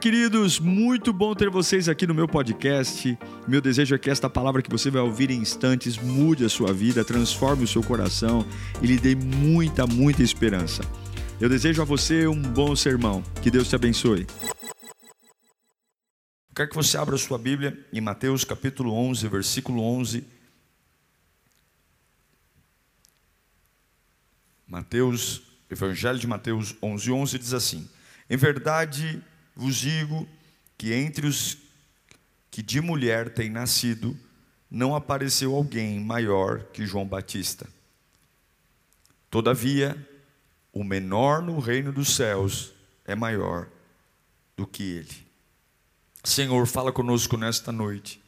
Queridos, muito bom ter vocês aqui no meu podcast. Meu desejo é que esta palavra que você vai ouvir em instantes mude a sua vida, transforme o seu coração e lhe dê muita, muita esperança. Eu desejo a você um bom sermão. Que Deus te abençoe. Quero que você abra sua Bíblia em Mateus capítulo 11, versículo 11. Mateus, Evangelho de Mateus 11, 11 diz assim: Em verdade vos digo que entre os que de mulher têm nascido, não apareceu alguém maior que João Batista. Todavia, o menor no reino dos céus é maior do que ele. Senhor, fala conosco nesta noite.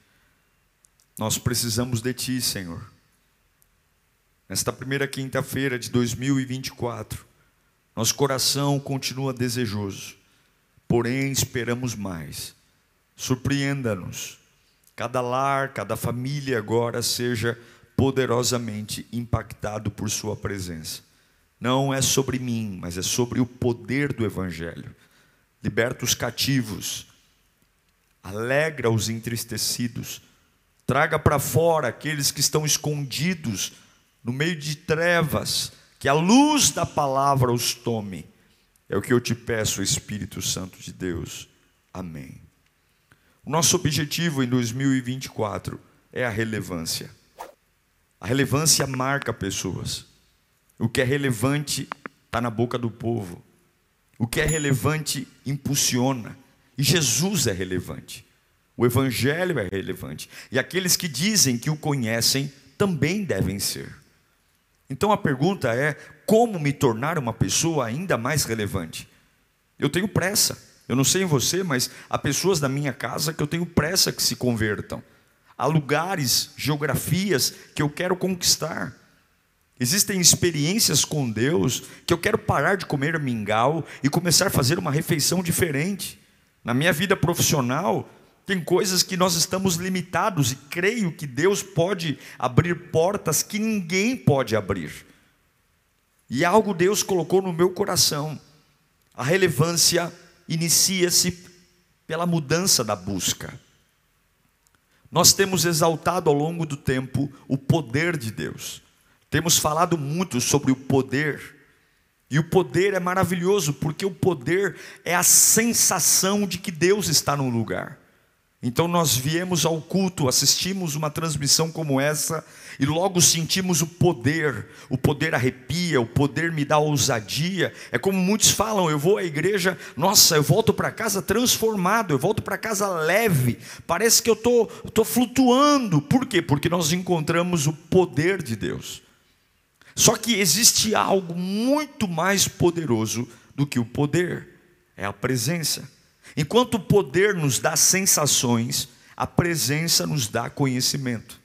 Nós precisamos de Ti, Senhor. Nesta primeira quinta-feira de 2024, nosso coração continua desejoso porém esperamos mais. Surpreenda-nos. Cada lar, cada família agora seja poderosamente impactado por Sua presença. Não é sobre mim, mas é sobre o poder do Evangelho. Liberta os cativos, alegra os entristecidos, traga para fora aqueles que estão escondidos no meio de trevas, que a luz da palavra os tome é o que eu te peço, Espírito Santo de Deus. Amém. O nosso objetivo em 2024 é a relevância. A relevância marca pessoas. O que é relevante está na boca do povo. O que é relevante impulsiona. E Jesus é relevante. O Evangelho é relevante. E aqueles que dizem que o conhecem também devem ser. Então a pergunta é: como me tornar uma pessoa ainda mais relevante? Eu tenho pressa. Eu não sei em você, mas há pessoas da minha casa que eu tenho pressa que se convertam. Há lugares, geografias que eu quero conquistar. Existem experiências com Deus que eu quero parar de comer mingau e começar a fazer uma refeição diferente. Na minha vida profissional, tem coisas que nós estamos limitados e creio que Deus pode abrir portas que ninguém pode abrir. E algo Deus colocou no meu coração. A relevância inicia-se pela mudança da busca. Nós temos exaltado ao longo do tempo o poder de Deus. Temos falado muito sobre o poder. E o poder é maravilhoso, porque o poder é a sensação de que Deus está no lugar. Então nós viemos ao culto, assistimos uma transmissão como essa e logo sentimos o poder. O poder arrepia, o poder me dá ousadia. É como muitos falam: eu vou à igreja, nossa, eu volto para casa transformado, eu volto para casa leve. Parece que eu tô, tô flutuando. Por quê? Porque nós encontramos o poder de Deus. Só que existe algo muito mais poderoso do que o poder: é a presença. Enquanto o poder nos dá sensações, a presença nos dá conhecimento.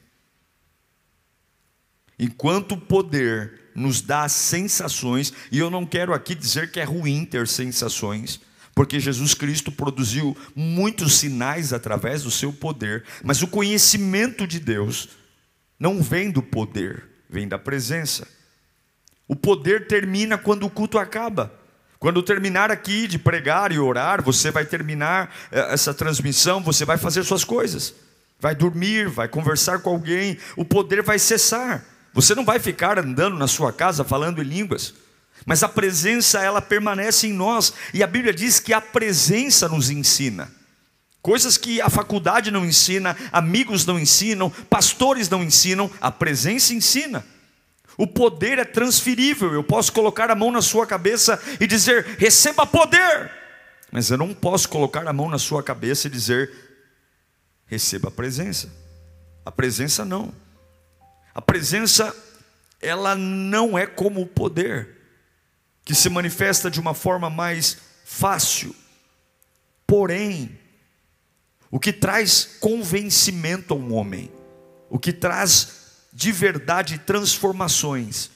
Enquanto o poder nos dá sensações, e eu não quero aqui dizer que é ruim ter sensações, porque Jesus Cristo produziu muitos sinais através do seu poder, mas o conhecimento de Deus não vem do poder, vem da presença. O poder termina quando o culto acaba. Quando terminar aqui de pregar e orar, você vai terminar eh, essa transmissão, você vai fazer suas coisas, vai dormir, vai conversar com alguém, o poder vai cessar. Você não vai ficar andando na sua casa falando em línguas, mas a presença ela permanece em nós, e a Bíblia diz que a presença nos ensina. Coisas que a faculdade não ensina, amigos não ensinam, pastores não ensinam, a presença ensina. O poder é transferível. Eu posso colocar a mão na sua cabeça e dizer: receba poder. Mas eu não posso colocar a mão na sua cabeça e dizer: receba a presença. A presença não. A presença, ela não é como o poder, que se manifesta de uma forma mais fácil. Porém, o que traz convencimento a um homem, o que traz de verdade transformações.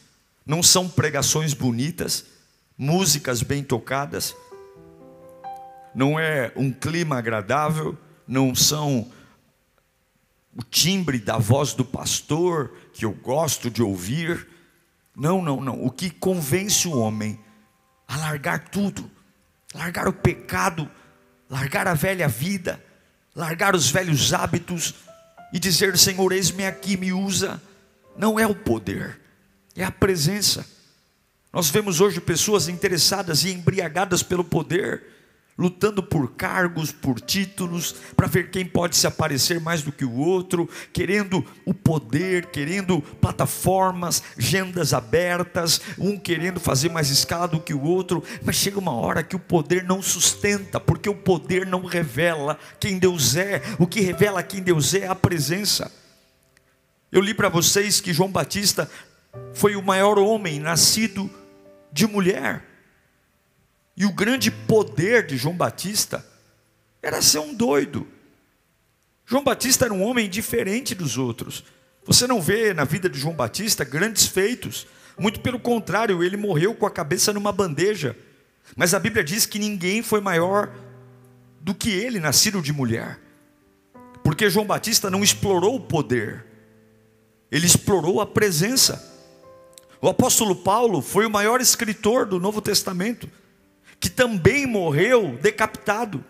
Não são pregações bonitas, músicas bem tocadas, não é um clima agradável, não são o timbre da voz do pastor que eu gosto de ouvir. Não, não, não. O que convence o homem a largar tudo, largar o pecado, largar a velha vida, largar os velhos hábitos e dizer: Senhor, eis-me aqui, me usa. Não é o poder, é a presença. Nós vemos hoje pessoas interessadas e embriagadas pelo poder, lutando por cargos, por títulos, para ver quem pode se aparecer mais do que o outro, querendo o poder, querendo plataformas, agendas abertas, um querendo fazer mais escala do que o outro, mas chega uma hora que o poder não sustenta, porque o poder não revela quem Deus é, o que revela quem Deus é é a presença. Eu li para vocês que João Batista foi o maior homem nascido de mulher. E o grande poder de João Batista era ser um doido. João Batista era um homem diferente dos outros. Você não vê na vida de João Batista grandes feitos. Muito pelo contrário, ele morreu com a cabeça numa bandeja. Mas a Bíblia diz que ninguém foi maior do que ele, nascido de mulher. Porque João Batista não explorou o poder, ele explorou a presença. O apóstolo Paulo foi o maior escritor do Novo Testamento que também morreu decapitado.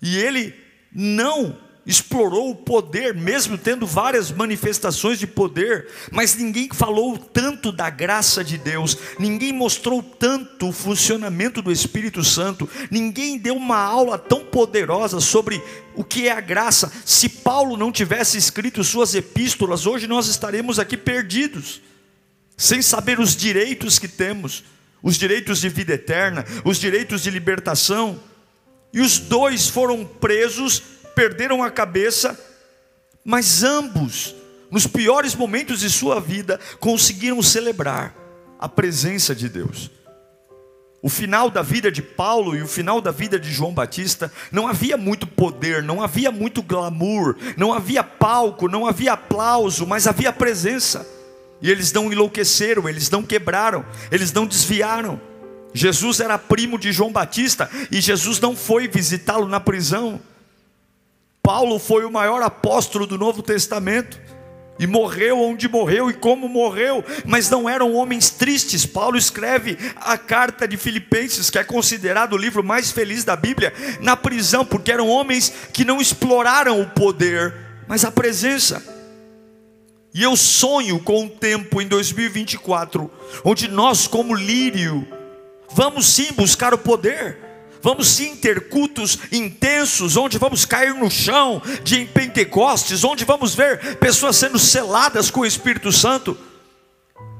E ele não explorou o poder, mesmo tendo várias manifestações de poder, mas ninguém falou tanto da graça de Deus, ninguém mostrou tanto o funcionamento do Espírito Santo, ninguém deu uma aula tão poderosa sobre o que é a graça. Se Paulo não tivesse escrito suas epístolas, hoje nós estaremos aqui perdidos, sem saber os direitos que temos os direitos de vida eterna, os direitos de libertação, e os dois foram presos, perderam a cabeça, mas ambos, nos piores momentos de sua vida, conseguiram celebrar a presença de Deus. O final da vida de Paulo e o final da vida de João Batista, não havia muito poder, não havia muito glamour, não havia palco, não havia aplauso, mas havia presença. E eles não enlouqueceram, eles não quebraram, eles não desviaram. Jesus era primo de João Batista e Jesus não foi visitá-lo na prisão. Paulo foi o maior apóstolo do Novo Testamento e morreu onde morreu e como morreu, mas não eram homens tristes. Paulo escreve a carta de Filipenses, que é considerado o livro mais feliz da Bíblia, na prisão, porque eram homens que não exploraram o poder, mas a presença. E eu sonho com um tempo em 2024, onde nós, como lírio, vamos sim buscar o poder, vamos sim ter cultos intensos, onde vamos cair no chão de em Pentecostes, onde vamos ver pessoas sendo seladas com o Espírito Santo.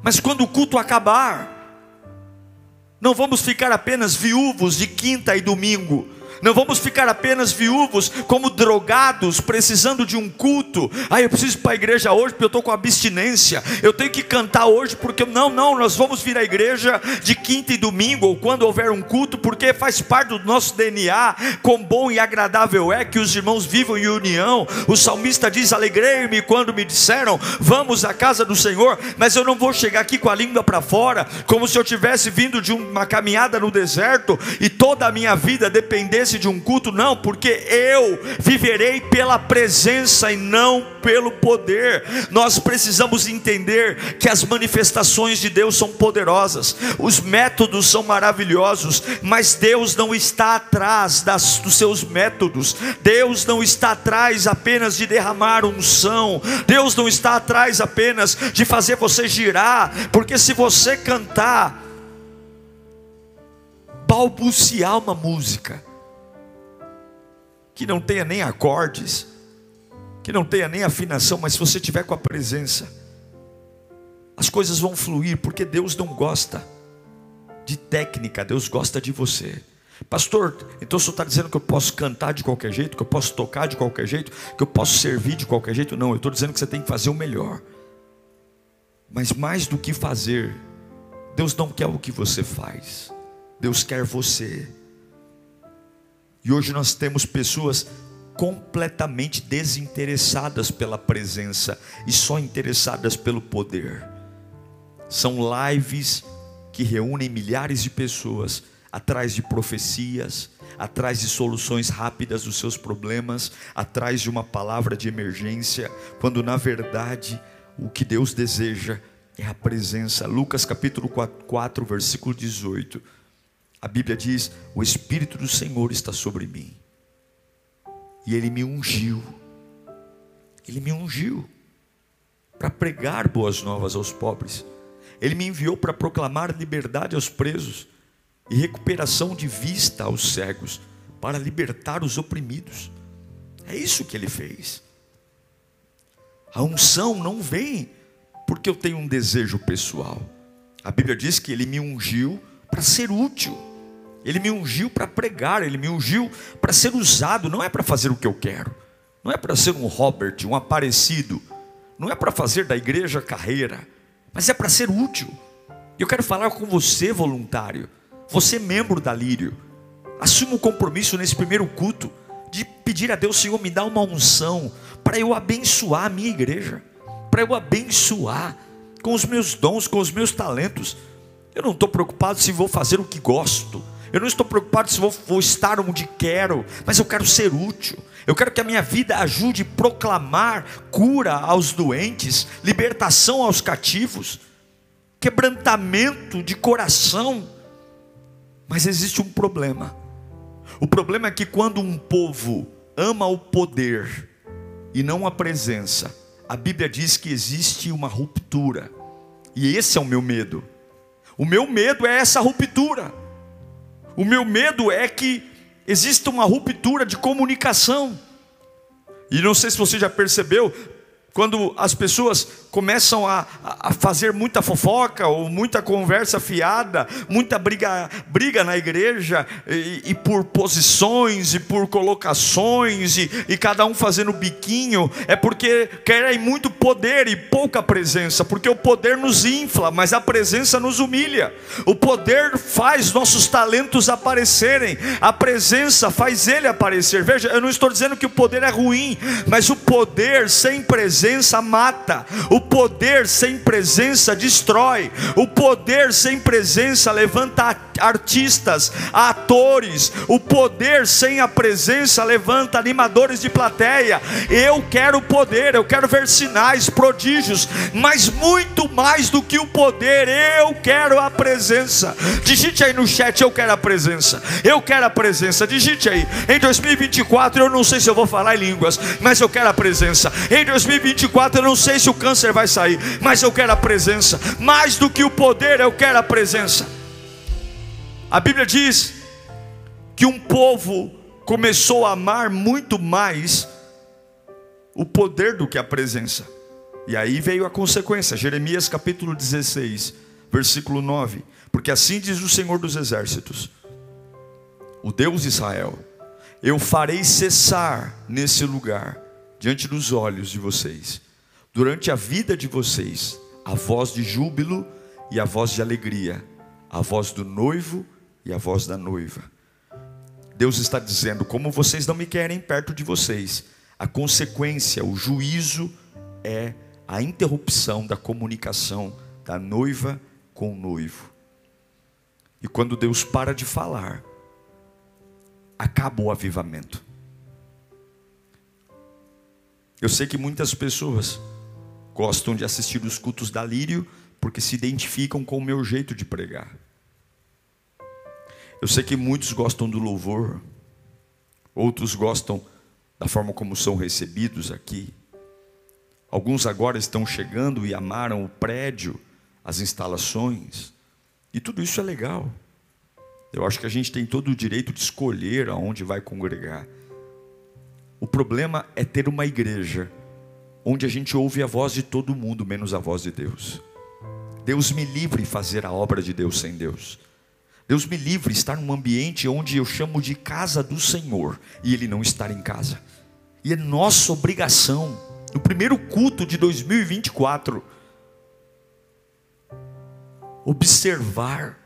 Mas quando o culto acabar, não vamos ficar apenas viúvos de quinta e domingo, não vamos ficar apenas viúvos, como drogados, precisando de um culto. Ah, eu preciso ir para a igreja hoje porque eu estou com abstinência. Eu tenho que cantar hoje porque não, não, nós vamos vir à igreja de quinta e domingo ou quando houver um culto, porque faz parte do nosso DNA. Quão bom e agradável é que os irmãos vivam em união. O salmista diz: Alegrei-me quando me disseram, vamos à casa do Senhor. Mas eu não vou chegar aqui com a língua para fora, como se eu tivesse vindo de uma caminhada no deserto e toda a minha vida dependesse de um culto, não, porque eu viverei pela presença e não pelo poder. Nós precisamos entender que as manifestações de Deus são poderosas, os métodos são maravilhosos, mas Deus não está atrás das, dos seus métodos, Deus não está atrás apenas de derramar unção, Deus não está atrás apenas de fazer você girar, porque se você cantar, balbuciar uma música, que não tenha nem acordes, que não tenha nem afinação, mas se você tiver com a presença, as coisas vão fluir, porque Deus não gosta de técnica, Deus gosta de você. Pastor, então o senhor está dizendo que eu posso cantar de qualquer jeito, que eu posso tocar de qualquer jeito, que eu posso servir de qualquer jeito? Não, eu estou dizendo que você tem que fazer o melhor. Mas mais do que fazer, Deus não quer o que você faz, Deus quer você. E hoje nós temos pessoas completamente desinteressadas pela presença e só interessadas pelo poder. São lives que reúnem milhares de pessoas atrás de profecias, atrás de soluções rápidas dos seus problemas, atrás de uma palavra de emergência, quando na verdade o que Deus deseja é a presença. Lucas capítulo 4, 4 versículo 18. A Bíblia diz: O Espírito do Senhor está sobre mim, e Ele me ungiu. Ele me ungiu para pregar boas novas aos pobres. Ele me enviou para proclamar liberdade aos presos e recuperação de vista aos cegos, para libertar os oprimidos. É isso que ele fez. A unção não vem porque eu tenho um desejo pessoal. A Bíblia diz que ele me ungiu para ser útil. Ele me ungiu para pregar, ele me ungiu para ser usado, não é para fazer o que eu quero. Não é para ser um Robert, um aparecido. Não é para fazer da igreja carreira, mas é para ser útil. Eu quero falar com você, voluntário. Você, membro da Lírio. Assuma o compromisso nesse primeiro culto de pedir a Deus, Senhor, me dá uma unção para eu abençoar a minha igreja, para eu abençoar com os meus dons, com os meus talentos. Eu não estou preocupado se vou fazer o que gosto, eu não estou preocupado se vou, vou estar onde quero, mas eu quero ser útil. Eu quero que a minha vida ajude a proclamar cura aos doentes, libertação aos cativos, quebrantamento de coração. Mas existe um problema. O problema é que quando um povo ama o poder e não a presença, a Bíblia diz que existe uma ruptura. E esse é o meu medo. O meu medo é essa ruptura. O meu medo é que exista uma ruptura de comunicação. E não sei se você já percebeu, quando as pessoas começam a, a, fazer muita fofoca ou muita conversa fiada, muita briga, briga na igreja, e, e por posições e por colocações, e, e, cada um fazendo biquinho, é porque querem muito poder e pouca presença, porque o poder nos infla, mas a presença nos humilha. O poder faz nossos talentos aparecerem, a presença faz ele aparecer. Veja, eu não estou dizendo que o poder é ruim, mas o poder sem presença mata, o poder sem presença destrói, o poder sem presença levanta artistas, atores, o poder sem a presença levanta animadores de plateia. Eu quero poder, eu quero ver sinais, prodígios, mas muito mais do que o poder, eu quero a presença. Digite aí no chat, eu quero a presença. Eu quero a presença. Digite aí. Em 2024 eu não sei se eu vou falar em línguas, mas eu quero a presença. Em 2024 2024 eu não sei se o câncer vai sair, mas eu quero a presença. Mais do que o poder, eu quero a presença. A Bíblia diz que um povo começou a amar muito mais o poder do que a presença. E aí veio a consequência, Jeremias capítulo 16, versículo 9. Porque assim diz o Senhor dos Exércitos, o Deus de Israel: Eu farei cessar nesse lugar diante dos olhos de vocês, durante a vida de vocês, a voz de júbilo e a voz de alegria, a voz do noivo e a voz da noiva. Deus está dizendo: como vocês não me querem perto de vocês, a consequência, o juízo é a interrupção da comunicação da noiva com o noivo. E quando Deus para de falar, acaba o avivamento. Eu sei que muitas pessoas gostam de assistir os cultos da Lírio porque se identificam com o meu jeito de pregar. Eu sei que muitos gostam do louvor, outros gostam da forma como são recebidos aqui. Alguns agora estão chegando e amaram o prédio, as instalações, e tudo isso é legal. Eu acho que a gente tem todo o direito de escolher aonde vai congregar. O problema é ter uma igreja onde a gente ouve a voz de todo mundo, menos a voz de Deus. Deus me livre fazer a obra de Deus sem Deus. Deus me livre estar num ambiente onde eu chamo de casa do Senhor e Ele não estar em casa. E é nossa obrigação, no primeiro culto de 2024, observar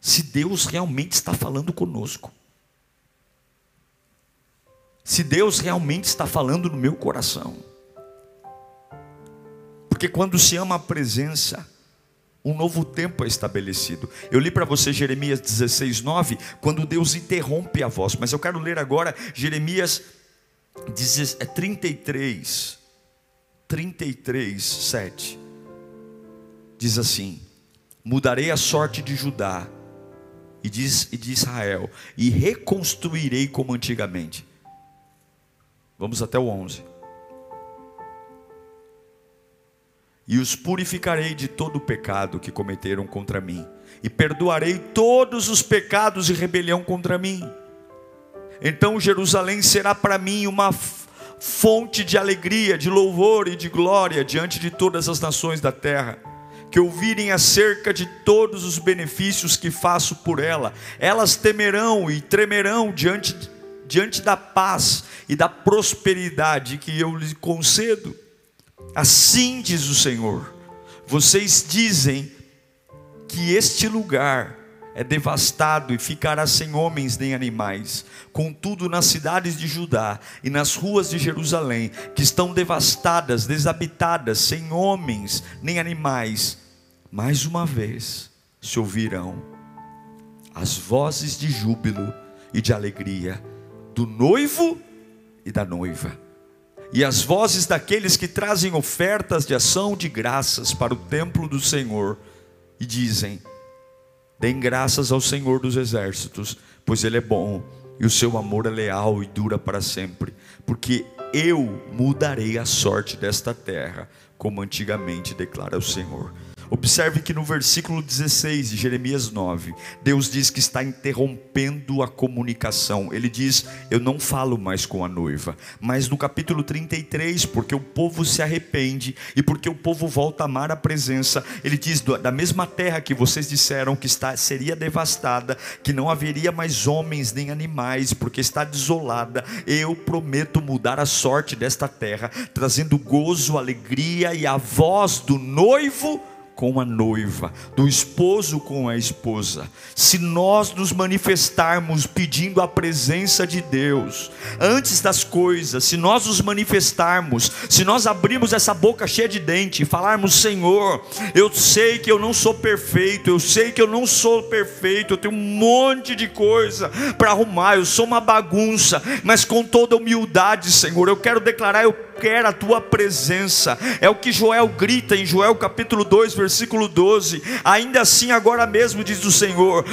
se Deus realmente está falando conosco se Deus realmente está falando no meu coração. Porque quando se ama a presença, um novo tempo é estabelecido. Eu li para você Jeremias 16, 9, quando Deus interrompe a voz, mas eu quero ler agora Jeremias 33, 33, 7. Diz assim: Mudarei a sorte de Judá e de, Israel, e reconstruirei como antigamente. Vamos até o 11. E os purificarei de todo o pecado que cometeram contra mim, e perdoarei todos os pecados e rebelião contra mim. Então Jerusalém será para mim uma fonte de alegria, de louvor e de glória diante de todas as nações da terra que ouvirem acerca de todos os benefícios que faço por ela, elas temerão e tremerão diante, diante da paz e da prosperidade que eu lhes concedo. Assim diz o Senhor: vocês dizem que este lugar é devastado e ficará sem homens nem animais. Contudo, nas cidades de Judá e nas ruas de Jerusalém, que estão devastadas, desabitadas, sem homens nem animais, mais uma vez se ouvirão as vozes de júbilo e de alegria do noivo e da noiva, e as vozes daqueles que trazem ofertas de ação de graças para o templo do Senhor e dizem: Deem graças ao Senhor dos exércitos, pois Ele é bom e o seu amor é leal e dura para sempre, porque eu mudarei a sorte desta terra, como antigamente declara o Senhor. Observe que no versículo 16 de Jeremias 9, Deus diz que está interrompendo a comunicação. Ele diz: Eu não falo mais com a noiva. Mas no capítulo 33, porque o povo se arrepende e porque o povo volta a amar a presença, ele diz: Da mesma terra que vocês disseram que está, seria devastada, que não haveria mais homens nem animais, porque está desolada, eu prometo mudar a sorte desta terra, trazendo gozo, alegria e a voz do noivo com a noiva, do esposo com a esposa. Se nós nos manifestarmos pedindo a presença de Deus, antes das coisas, se nós nos manifestarmos, se nós abrirmos essa boca cheia de dente e falarmos: Senhor, eu sei que eu não sou perfeito, eu sei que eu não sou perfeito, eu tenho um monte de coisa para arrumar, eu sou uma bagunça, mas com toda humildade, Senhor, eu quero declarar: eu quero a tua presença. É o que Joel grita em Joel capítulo 2, versículo 12. Ainda assim, agora mesmo, diz o Senhor: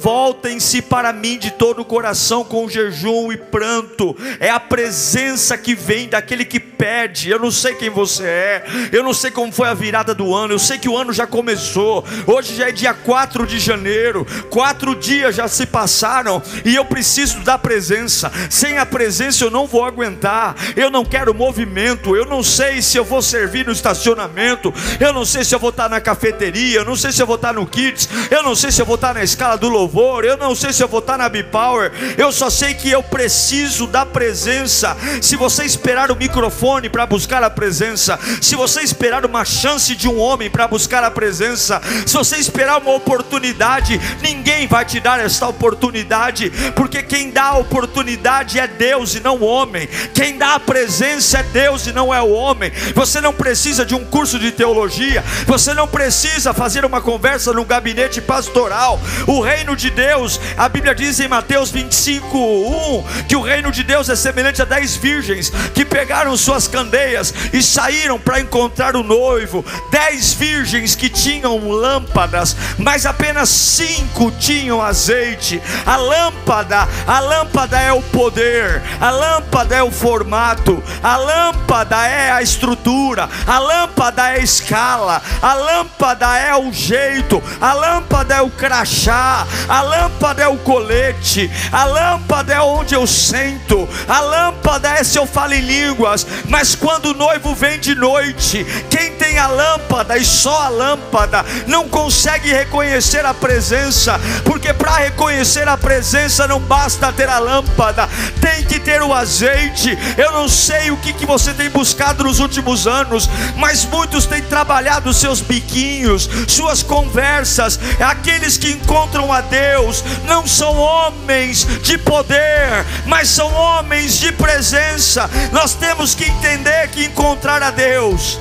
voltem-se para mim de todo o coração com jejum e pranto. É a presença que vem daquele que pede. Eu não sei quem você é, eu não sei como foi a virada do ano, eu sei que o ano já começou. Hoje já é dia 4 de janeiro, quatro dias já se passaram e eu preciso da presença. Sem a presença eu não vou aguentar. Eu não quero movimento eu não sei se eu vou servir no estacionamento, eu não sei se eu vou estar na cafeteria, eu não sei se eu vou estar no Kids, eu não sei se eu vou estar na escala do louvor, eu não sei se eu vou estar na B-Power, eu só sei que eu preciso da presença. Se você esperar o microfone para buscar a presença, se você esperar uma chance de um homem para buscar a presença, se você esperar uma oportunidade, ninguém vai te dar esta oportunidade, porque quem dá a oportunidade é Deus e não o homem, quem dá a presença é Deus. Deus e não é o homem. Você não precisa de um curso de teologia, você não precisa fazer uma conversa no gabinete pastoral. O reino de Deus, a Bíblia diz em Mateus 25, 1, que o reino de Deus é semelhante a dez virgens que pegaram suas candeias e saíram para encontrar o noivo. Dez virgens que tinham lâmpadas, mas apenas cinco tinham azeite. A lâmpada, a lâmpada é o poder, a lâmpada é o formato, a lâmpada lâmpada é a estrutura, a lâmpada é a escala, a lâmpada é o jeito, a lâmpada é o crachá, a lâmpada é o colete, a lâmpada é onde eu sento, a lâmpada é se eu falo em línguas, mas quando o noivo vem de noite, quem tem a lâmpada e só a lâmpada não consegue reconhecer a presença, porque para reconhecer a presença não basta ter a lâmpada, tem que ter o azeite. Eu não sei o que, que você você tem buscado nos últimos anos, mas muitos têm trabalhado seus biquinhos, suas conversas. Aqueles que encontram a Deus não são homens de poder, mas são homens de presença. Nós temos que entender que encontrar a Deus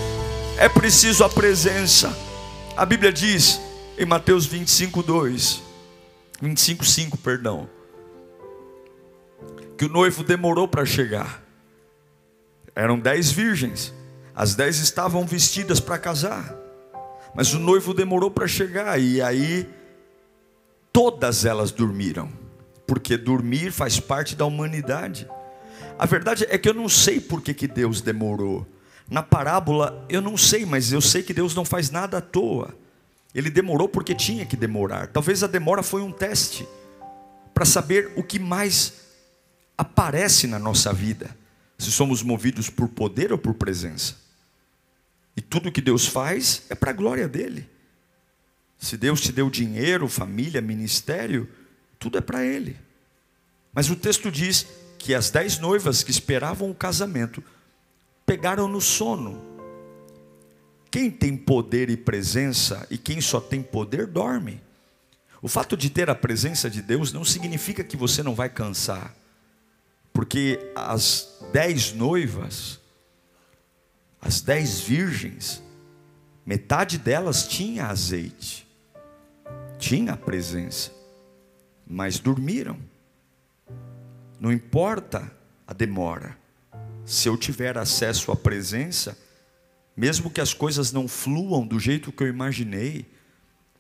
é preciso a presença. A Bíblia diz em Mateus 25, 2, 25, 5, perdão, que o noivo demorou para chegar. Eram dez virgens, as dez estavam vestidas para casar, mas o noivo demorou para chegar, e aí todas elas dormiram, porque dormir faz parte da humanidade. A verdade é que eu não sei por que, que Deus demorou. Na parábola, eu não sei, mas eu sei que Deus não faz nada à toa. Ele demorou porque tinha que demorar. Talvez a demora foi um teste para saber o que mais aparece na nossa vida. Se somos movidos por poder ou por presença. E tudo que Deus faz é para a glória dele. Se Deus te deu dinheiro, família, ministério, tudo é para Ele. Mas o texto diz que as dez noivas que esperavam o casamento pegaram no sono. Quem tem poder e presença e quem só tem poder dorme. O fato de ter a presença de Deus não significa que você não vai cansar, porque as dez noivas, as dez virgens, metade delas tinha azeite tinha a presença, mas dormiram. Não importa a demora, se eu tiver acesso à presença, mesmo que as coisas não fluam do jeito que eu imaginei,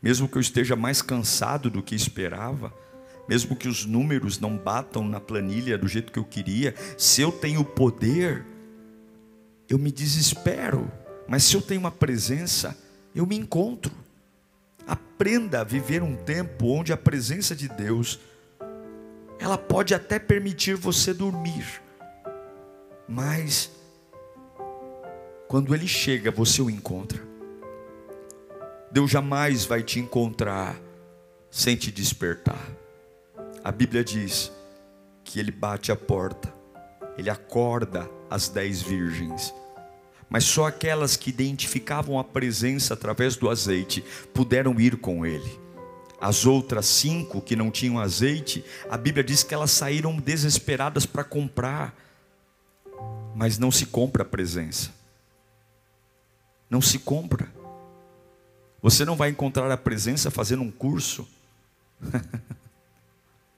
mesmo que eu esteja mais cansado do que esperava, mesmo que os números não batam na planilha do jeito que eu queria, se eu tenho poder, eu me desespero, mas se eu tenho uma presença, eu me encontro. Aprenda a viver um tempo onde a presença de Deus ela pode até permitir você dormir, mas quando ele chega, você o encontra. Deus jamais vai te encontrar sem te despertar. A Bíblia diz que ele bate a porta, ele acorda as dez virgens mas só aquelas que identificavam a presença através do azeite puderam ir com ele. As outras cinco que não tinham azeite, a Bíblia diz que elas saíram desesperadas para comprar, mas não se compra a presença, não se compra. Você não vai encontrar a presença fazendo um curso.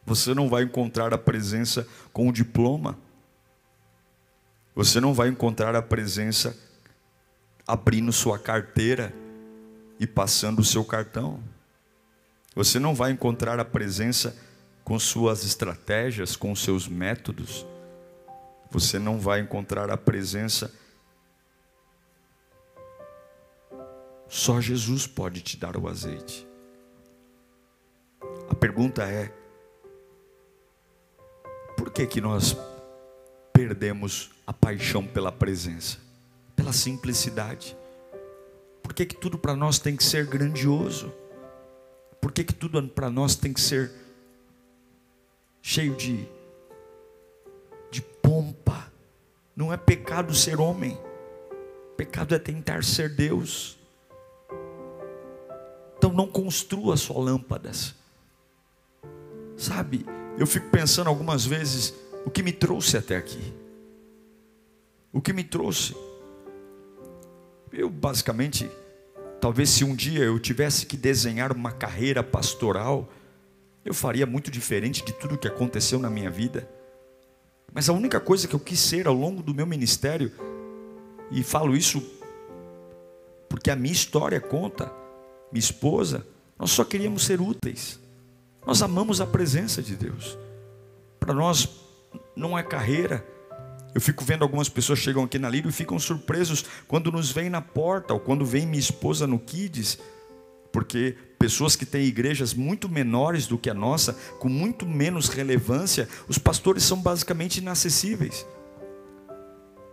Você não vai encontrar a presença com o diploma. Você não vai encontrar a presença abrindo sua carteira e passando o seu cartão. Você não vai encontrar a presença com suas estratégias, com seus métodos. Você não vai encontrar a presença. Só Jesus pode te dar o azeite. A pergunta é: que que nós perdemos a paixão pela presença, pela simplicidade. Por que, que tudo para nós tem que ser grandioso? Por que, que tudo para nós tem que ser cheio de, de pompa? Não é pecado ser homem, pecado é tentar ser Deus. Então não construa só lâmpadas. Sabe, eu fico pensando algumas vezes o que me trouxe até aqui. O que me trouxe. Eu basicamente, talvez se um dia eu tivesse que desenhar uma carreira pastoral, eu faria muito diferente de tudo que aconteceu na minha vida. Mas a única coisa que eu quis ser ao longo do meu ministério, e falo isso porque a minha história conta, minha esposa, nós só queríamos ser úteis. Nós amamos a presença de Deus. Para nós, não é carreira. Eu fico vendo algumas pessoas chegam aqui na Lírio e ficam surpresos quando nos vêm na porta ou quando vem minha esposa no Kids, porque pessoas que têm igrejas muito menores do que a nossa, com muito menos relevância, os pastores são basicamente inacessíveis.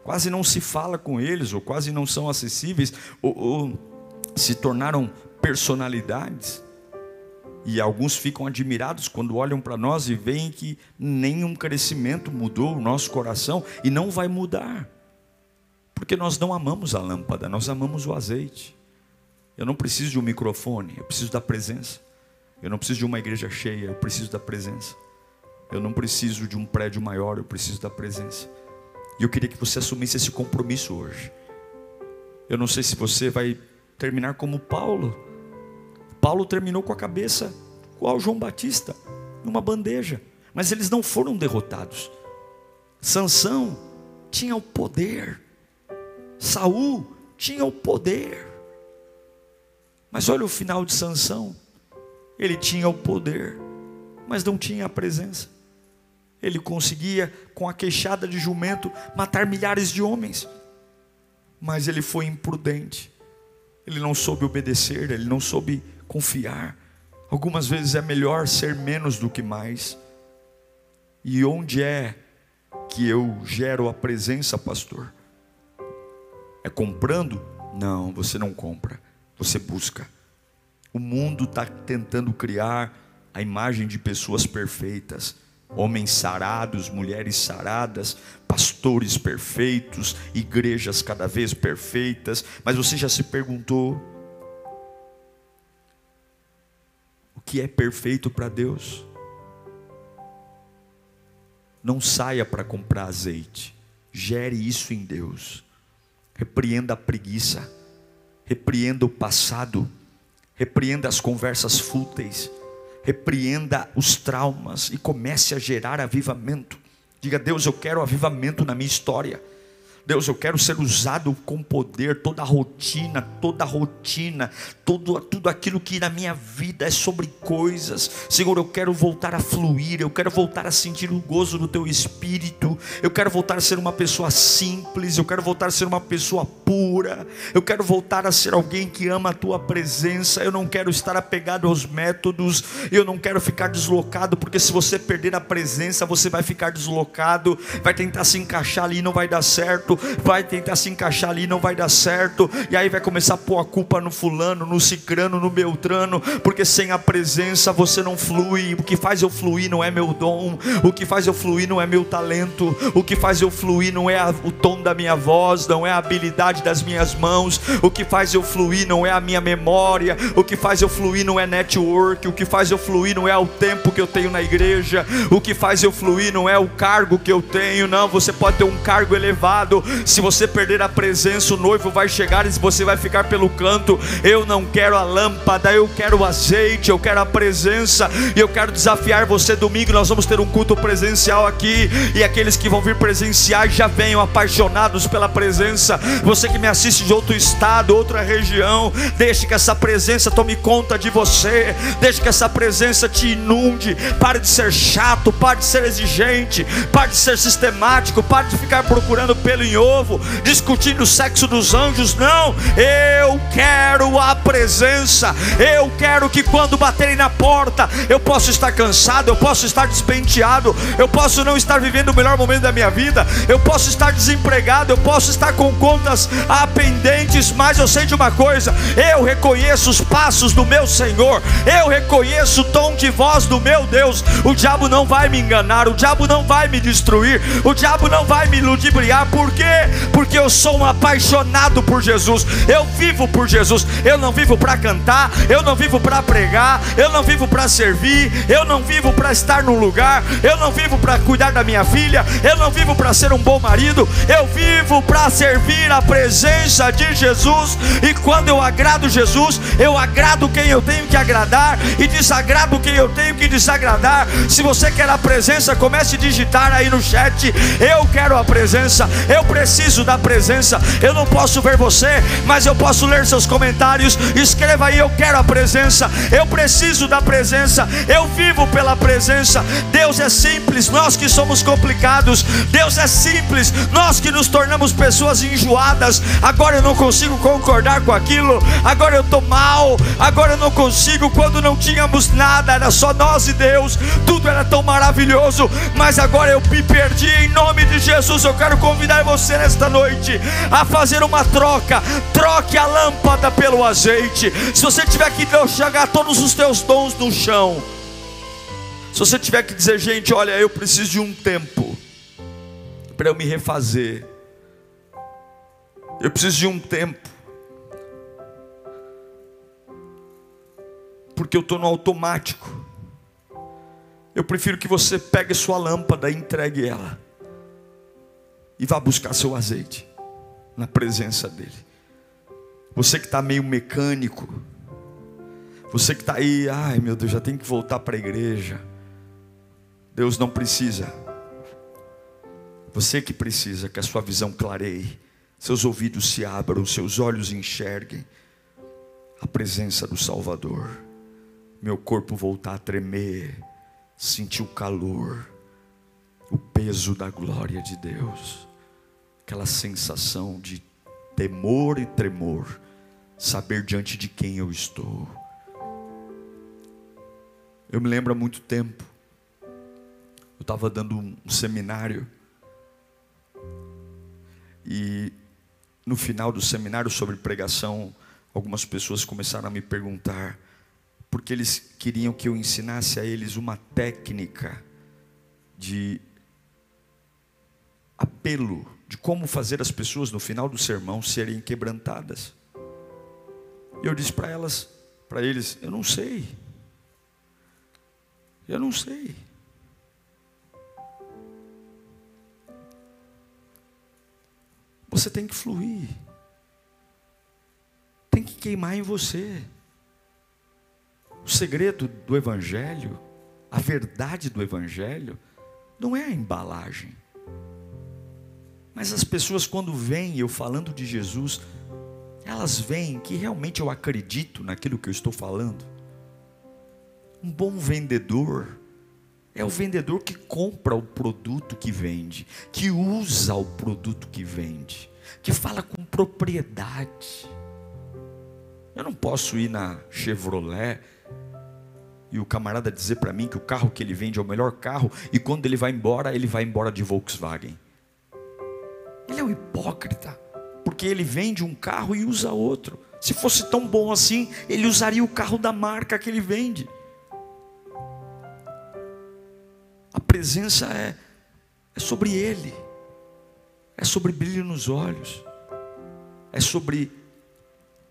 Quase não se fala com eles, ou quase não são acessíveis, ou, ou se tornaram personalidades. E alguns ficam admirados quando olham para nós e veem que nenhum crescimento mudou o nosso coração e não vai mudar. Porque nós não amamos a lâmpada, nós amamos o azeite. Eu não preciso de um microfone, eu preciso da presença. Eu não preciso de uma igreja cheia, eu preciso da presença. Eu não preciso de um prédio maior, eu preciso da presença. E eu queria que você assumisse esse compromisso hoje. Eu não sei se você vai terminar como Paulo Paulo terminou com a cabeça igual João Batista, numa bandeja. Mas eles não foram derrotados. Sansão tinha o poder. Saul tinha o poder. Mas olha o final de Sansão. ele tinha o poder, mas não tinha a presença. Ele conseguia, com a queixada de jumento, matar milhares de homens, mas ele foi imprudente, ele não soube obedecer, ele não soube confiar. Algumas vezes é melhor ser menos do que mais. E onde é que eu gero a presença, pastor? É comprando? Não, você não compra, você busca. O mundo está tentando criar a imagem de pessoas perfeitas, homens sarados, mulheres saradas, pastores perfeitos, igrejas cada vez perfeitas, mas você já se perguntou que é perfeito para Deus? Não saia para comprar azeite, gere isso em Deus. Repreenda a preguiça, repreenda o passado, repreenda as conversas fúteis, repreenda os traumas e comece a gerar avivamento. Diga, Deus, eu quero avivamento na minha história. Deus, eu quero ser usado com poder, toda a rotina, toda a rotina, tudo, tudo aquilo que na minha vida é sobre coisas. Senhor, eu quero voltar a fluir, eu quero voltar a sentir o gozo do teu espírito, eu quero voltar a ser uma pessoa simples, eu quero voltar a ser uma pessoa pura, eu quero voltar a ser alguém que ama a tua presença. Eu não quero estar apegado aos métodos, eu não quero ficar deslocado, porque se você perder a presença, você vai ficar deslocado, vai tentar se encaixar ali e não vai dar certo certo, vai tentar se encaixar ali, não vai dar certo, e aí vai começar a pôr a culpa no fulano, no cicrano, no beltrano, porque sem a presença você não flui. O que faz eu fluir não é meu dom, o que faz eu fluir não é meu talento, o que faz eu fluir não é o tom da minha voz, não é a habilidade das minhas mãos, o que faz eu fluir não é a minha memória, o que faz eu fluir não é network, o que faz eu fluir não é o tempo que eu tenho na igreja, o que faz eu fluir não é o cargo que eu tenho, não, você pode ter um cargo elevado, se você perder a presença, o noivo vai chegar e você vai ficar pelo canto. Eu não quero a lâmpada, eu quero o azeite, eu quero a presença. E eu quero desafiar você domingo. Nós vamos ter um culto presencial aqui. E aqueles que vão vir presenciar já venham apaixonados pela presença. Você que me assiste de outro estado, outra região, deixe que essa presença tome conta de você. Deixe que essa presença te inunde. Pare de ser chato, pare de ser exigente, pare de ser sistemático, pare de ficar procurando pelo em ovo, discutindo o sexo dos anjos. Não, eu quero a presença. Eu quero que quando baterem na porta, eu possa estar cansado, eu posso estar despenteado, eu posso não estar vivendo o melhor momento da minha vida, eu posso estar desempregado, eu posso estar com contas pendentes, mas eu sei de uma coisa: eu reconheço os passos do meu Senhor, eu reconheço o tom de voz do meu Deus. O diabo não vai me enganar, o diabo não vai me destruir, o diabo não vai me ludibriar, porque quê? Porque eu sou um apaixonado por Jesus. Eu vivo por Jesus. Eu não vivo para cantar, eu não vivo para pregar, eu não vivo para servir, eu não vivo para estar num lugar, eu não vivo para cuidar da minha filha, eu não vivo para ser um bom marido, eu vivo para servir a presença de Jesus. E quando eu agrado Jesus, eu agrado quem eu tenho que agradar e desagrado quem eu tenho que desagradar. Se você quer a presença, comece a digitar aí no chat. Eu quero a presença. Eu preciso da presença. Eu não posso ver você, mas eu posso ler seus comentários. Escreva aí: Eu quero a presença. Eu preciso da presença. Eu vivo pela presença. Deus é simples, nós que somos complicados. Deus é simples, nós que nos tornamos pessoas enjoadas. Agora eu não consigo concordar com aquilo. Agora eu estou mal. Agora eu não consigo. Quando não tínhamos nada, era só nós e Deus. Tudo era tão maravilhoso. Mas agora eu me perdi. Em nome de Jesus, eu quero convidar você você nesta noite a fazer uma troca. Troque a lâmpada pelo azeite. Se você tiver que jogar todos os teus dons no chão, se você tiver que dizer, gente, olha, eu preciso de um tempo para eu me refazer. Eu preciso de um tempo. Porque eu estou no automático. Eu prefiro que você pegue sua lâmpada e entregue ela e vá buscar seu azeite na presença dEle. Você que está meio mecânico, você que está aí, ai meu Deus, já tem que voltar para a igreja. Deus não precisa. Você que precisa que a sua visão clareie, seus ouvidos se abram, seus olhos enxerguem a presença do Salvador. meu corpo voltar a tremer, sentir o calor, o peso da glória de Deus, aquela sensação de temor e tremor, saber diante de quem eu estou. Eu me lembro há muito tempo, eu estava dando um seminário, e no final do seminário sobre pregação, algumas pessoas começaram a me perguntar, porque eles queriam que eu ensinasse a eles uma técnica de apelo, de como fazer as pessoas no final do sermão serem quebrantadas. E eu disse para elas, para eles, eu não sei. Eu não sei. Você tem que fluir. Tem que queimar em você. O segredo do Evangelho, a verdade do Evangelho, não é a embalagem. Mas as pessoas, quando veem eu falando de Jesus, elas veem que realmente eu acredito naquilo que eu estou falando. Um bom vendedor é o vendedor que compra o produto que vende, que usa o produto que vende, que fala com propriedade. Eu não posso ir na Chevrolet e o camarada dizer para mim que o carro que ele vende é o melhor carro e quando ele vai embora, ele vai embora de Volkswagen. Ele é um hipócrita, porque ele vende um carro e usa outro. Se fosse tão bom assim, ele usaria o carro da marca que ele vende. A presença é, é sobre Ele, é sobre brilho nos olhos, é sobre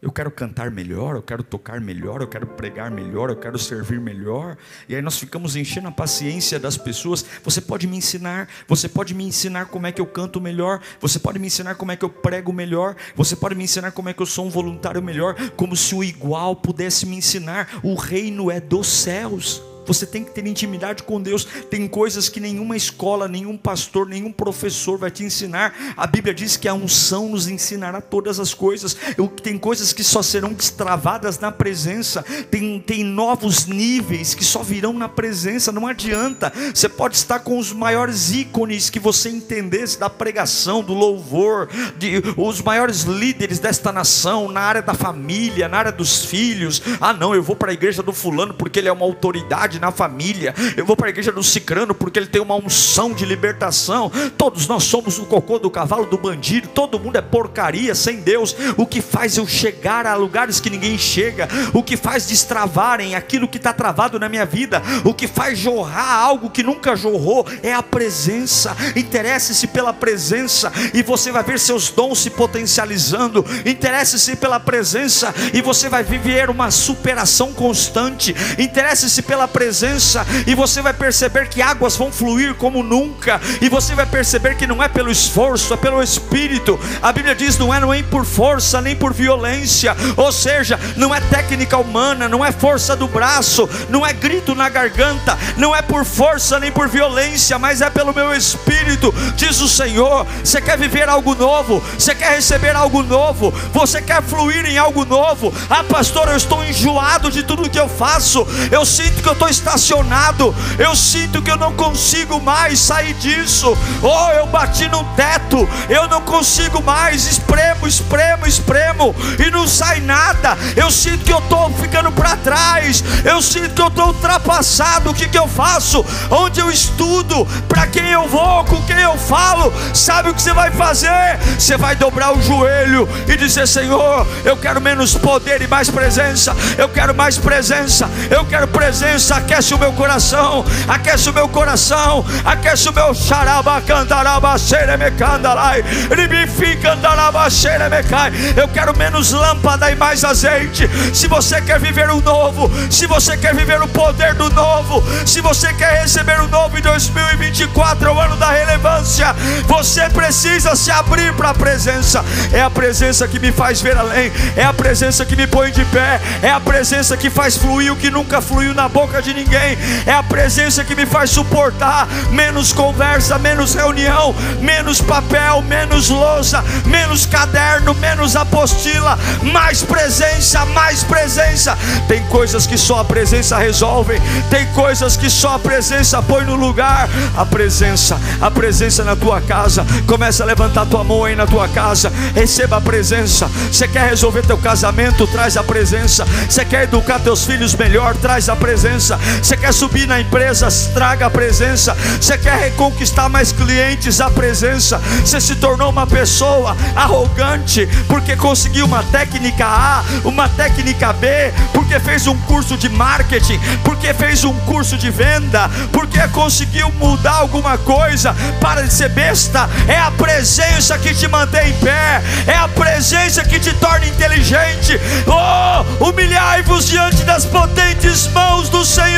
eu quero cantar melhor, eu quero tocar melhor, eu quero pregar melhor, eu quero servir melhor. E aí nós ficamos enchendo a paciência das pessoas. Você pode me ensinar, você pode me ensinar como é que eu canto melhor, você pode me ensinar como é que eu prego melhor, você pode me ensinar como é que eu sou um voluntário melhor, como se o igual pudesse me ensinar. O reino é dos céus. Você tem que ter intimidade com Deus. Tem coisas que nenhuma escola, nenhum pastor, nenhum professor vai te ensinar. A Bíblia diz que a unção nos ensinará todas as coisas. Tem coisas que só serão destravadas na presença. Tem, tem novos níveis que só virão na presença. Não adianta. Você pode estar com os maiores ícones que você entendesse da pregação, do louvor, de, os maiores líderes desta nação, na área da família, na área dos filhos. Ah, não, eu vou para a igreja do fulano porque ele é uma autoridade na família. Eu vou para a igreja do Cicrano porque ele tem uma unção de libertação. Todos nós somos o cocô do cavalo do bandido. Todo mundo é porcaria sem Deus. O que faz eu chegar a lugares que ninguém chega. O que faz destravarem aquilo que está travado na minha vida. O que faz jorrar algo que nunca jorrou é a presença. Interesse-se pela presença e você vai ver seus dons se potencializando. Interesse-se pela presença e você vai viver uma superação constante. Interesse-se pela presença presença, e você vai perceber que águas vão fluir como nunca, e você vai perceber que não é pelo esforço, é pelo Espírito. A Bíblia diz: não é, é por força nem por violência, ou seja, não é técnica humana, não é força do braço, não é grito na garganta, não é por força nem por violência, mas é pelo meu Espírito, diz o Senhor. Você quer viver algo novo, você quer receber algo novo, você quer fluir em algo novo. Ah, pastor, eu estou enjoado de tudo que eu faço, eu sinto que eu estou estacionado, eu sinto que eu não consigo mais sair disso. Oh, eu bati no teto, eu não consigo mais, espremo, espremo, espremo e não sai nada. Eu sinto que eu estou ficando para trás, eu sinto que eu estou ultrapassado. O que, que eu faço? Onde eu estudo? Para quem eu vou? Com quem eu falo? Sabe o que você vai fazer? Você vai dobrar o joelho e dizer: Senhor, eu quero menos poder e mais presença, eu quero mais presença, eu quero presença aquece o meu coração, aquece o meu coração, aquece o meu xaraba, cantaraba, xeremecandalai, ribifica, andaraba, xeremecai. Eu quero menos lâmpada e mais azeite. Se você quer viver o novo, se você quer viver o poder do novo, se você quer receber o novo em 2024, é o ano da relevância, você precisa se abrir para a presença. É a presença que me faz ver além, é a presença que me põe de pé, é a presença que faz fluir o que nunca fluiu na boca de de ninguém, é a presença que me faz suportar menos conversa, menos reunião, menos papel menos lousa, menos caderno, menos apostila, mais presença, mais presença. Tem coisas que só a presença resolve, tem coisas que só a presença põe no lugar. A presença, a presença na tua casa. Começa a levantar tua mão aí na tua casa. Receba a presença. Você quer resolver teu casamento? Traz a presença. Você quer educar teus filhos melhor? Traz a presença. Você quer subir na empresa? Traga a presença. Você quer reconquistar mais clientes? A presença. Você se tornou uma pessoa arrogante porque conseguiu uma técnica A, uma técnica B, porque fez um curso de marketing, porque fez um curso de venda, porque conseguiu mudar alguma coisa. Para de ser besta. É a presença que te mantém em pé. É a presença que te torna inteligente. Oh, humilhai-vos diante das potentes mãos do Senhor,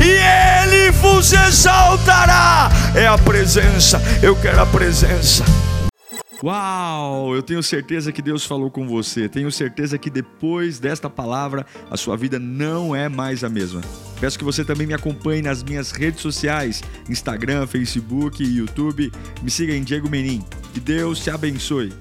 e Ele vos exaltará. É a presença. Eu quero a presença. Uau! Eu tenho certeza que Deus falou com você. Tenho certeza que depois desta palavra a sua vida não é mais a mesma. Peço que você também me acompanhe nas minhas redes sociais: Instagram, Facebook YouTube. Me siga em Diego Menin. Que Deus te abençoe.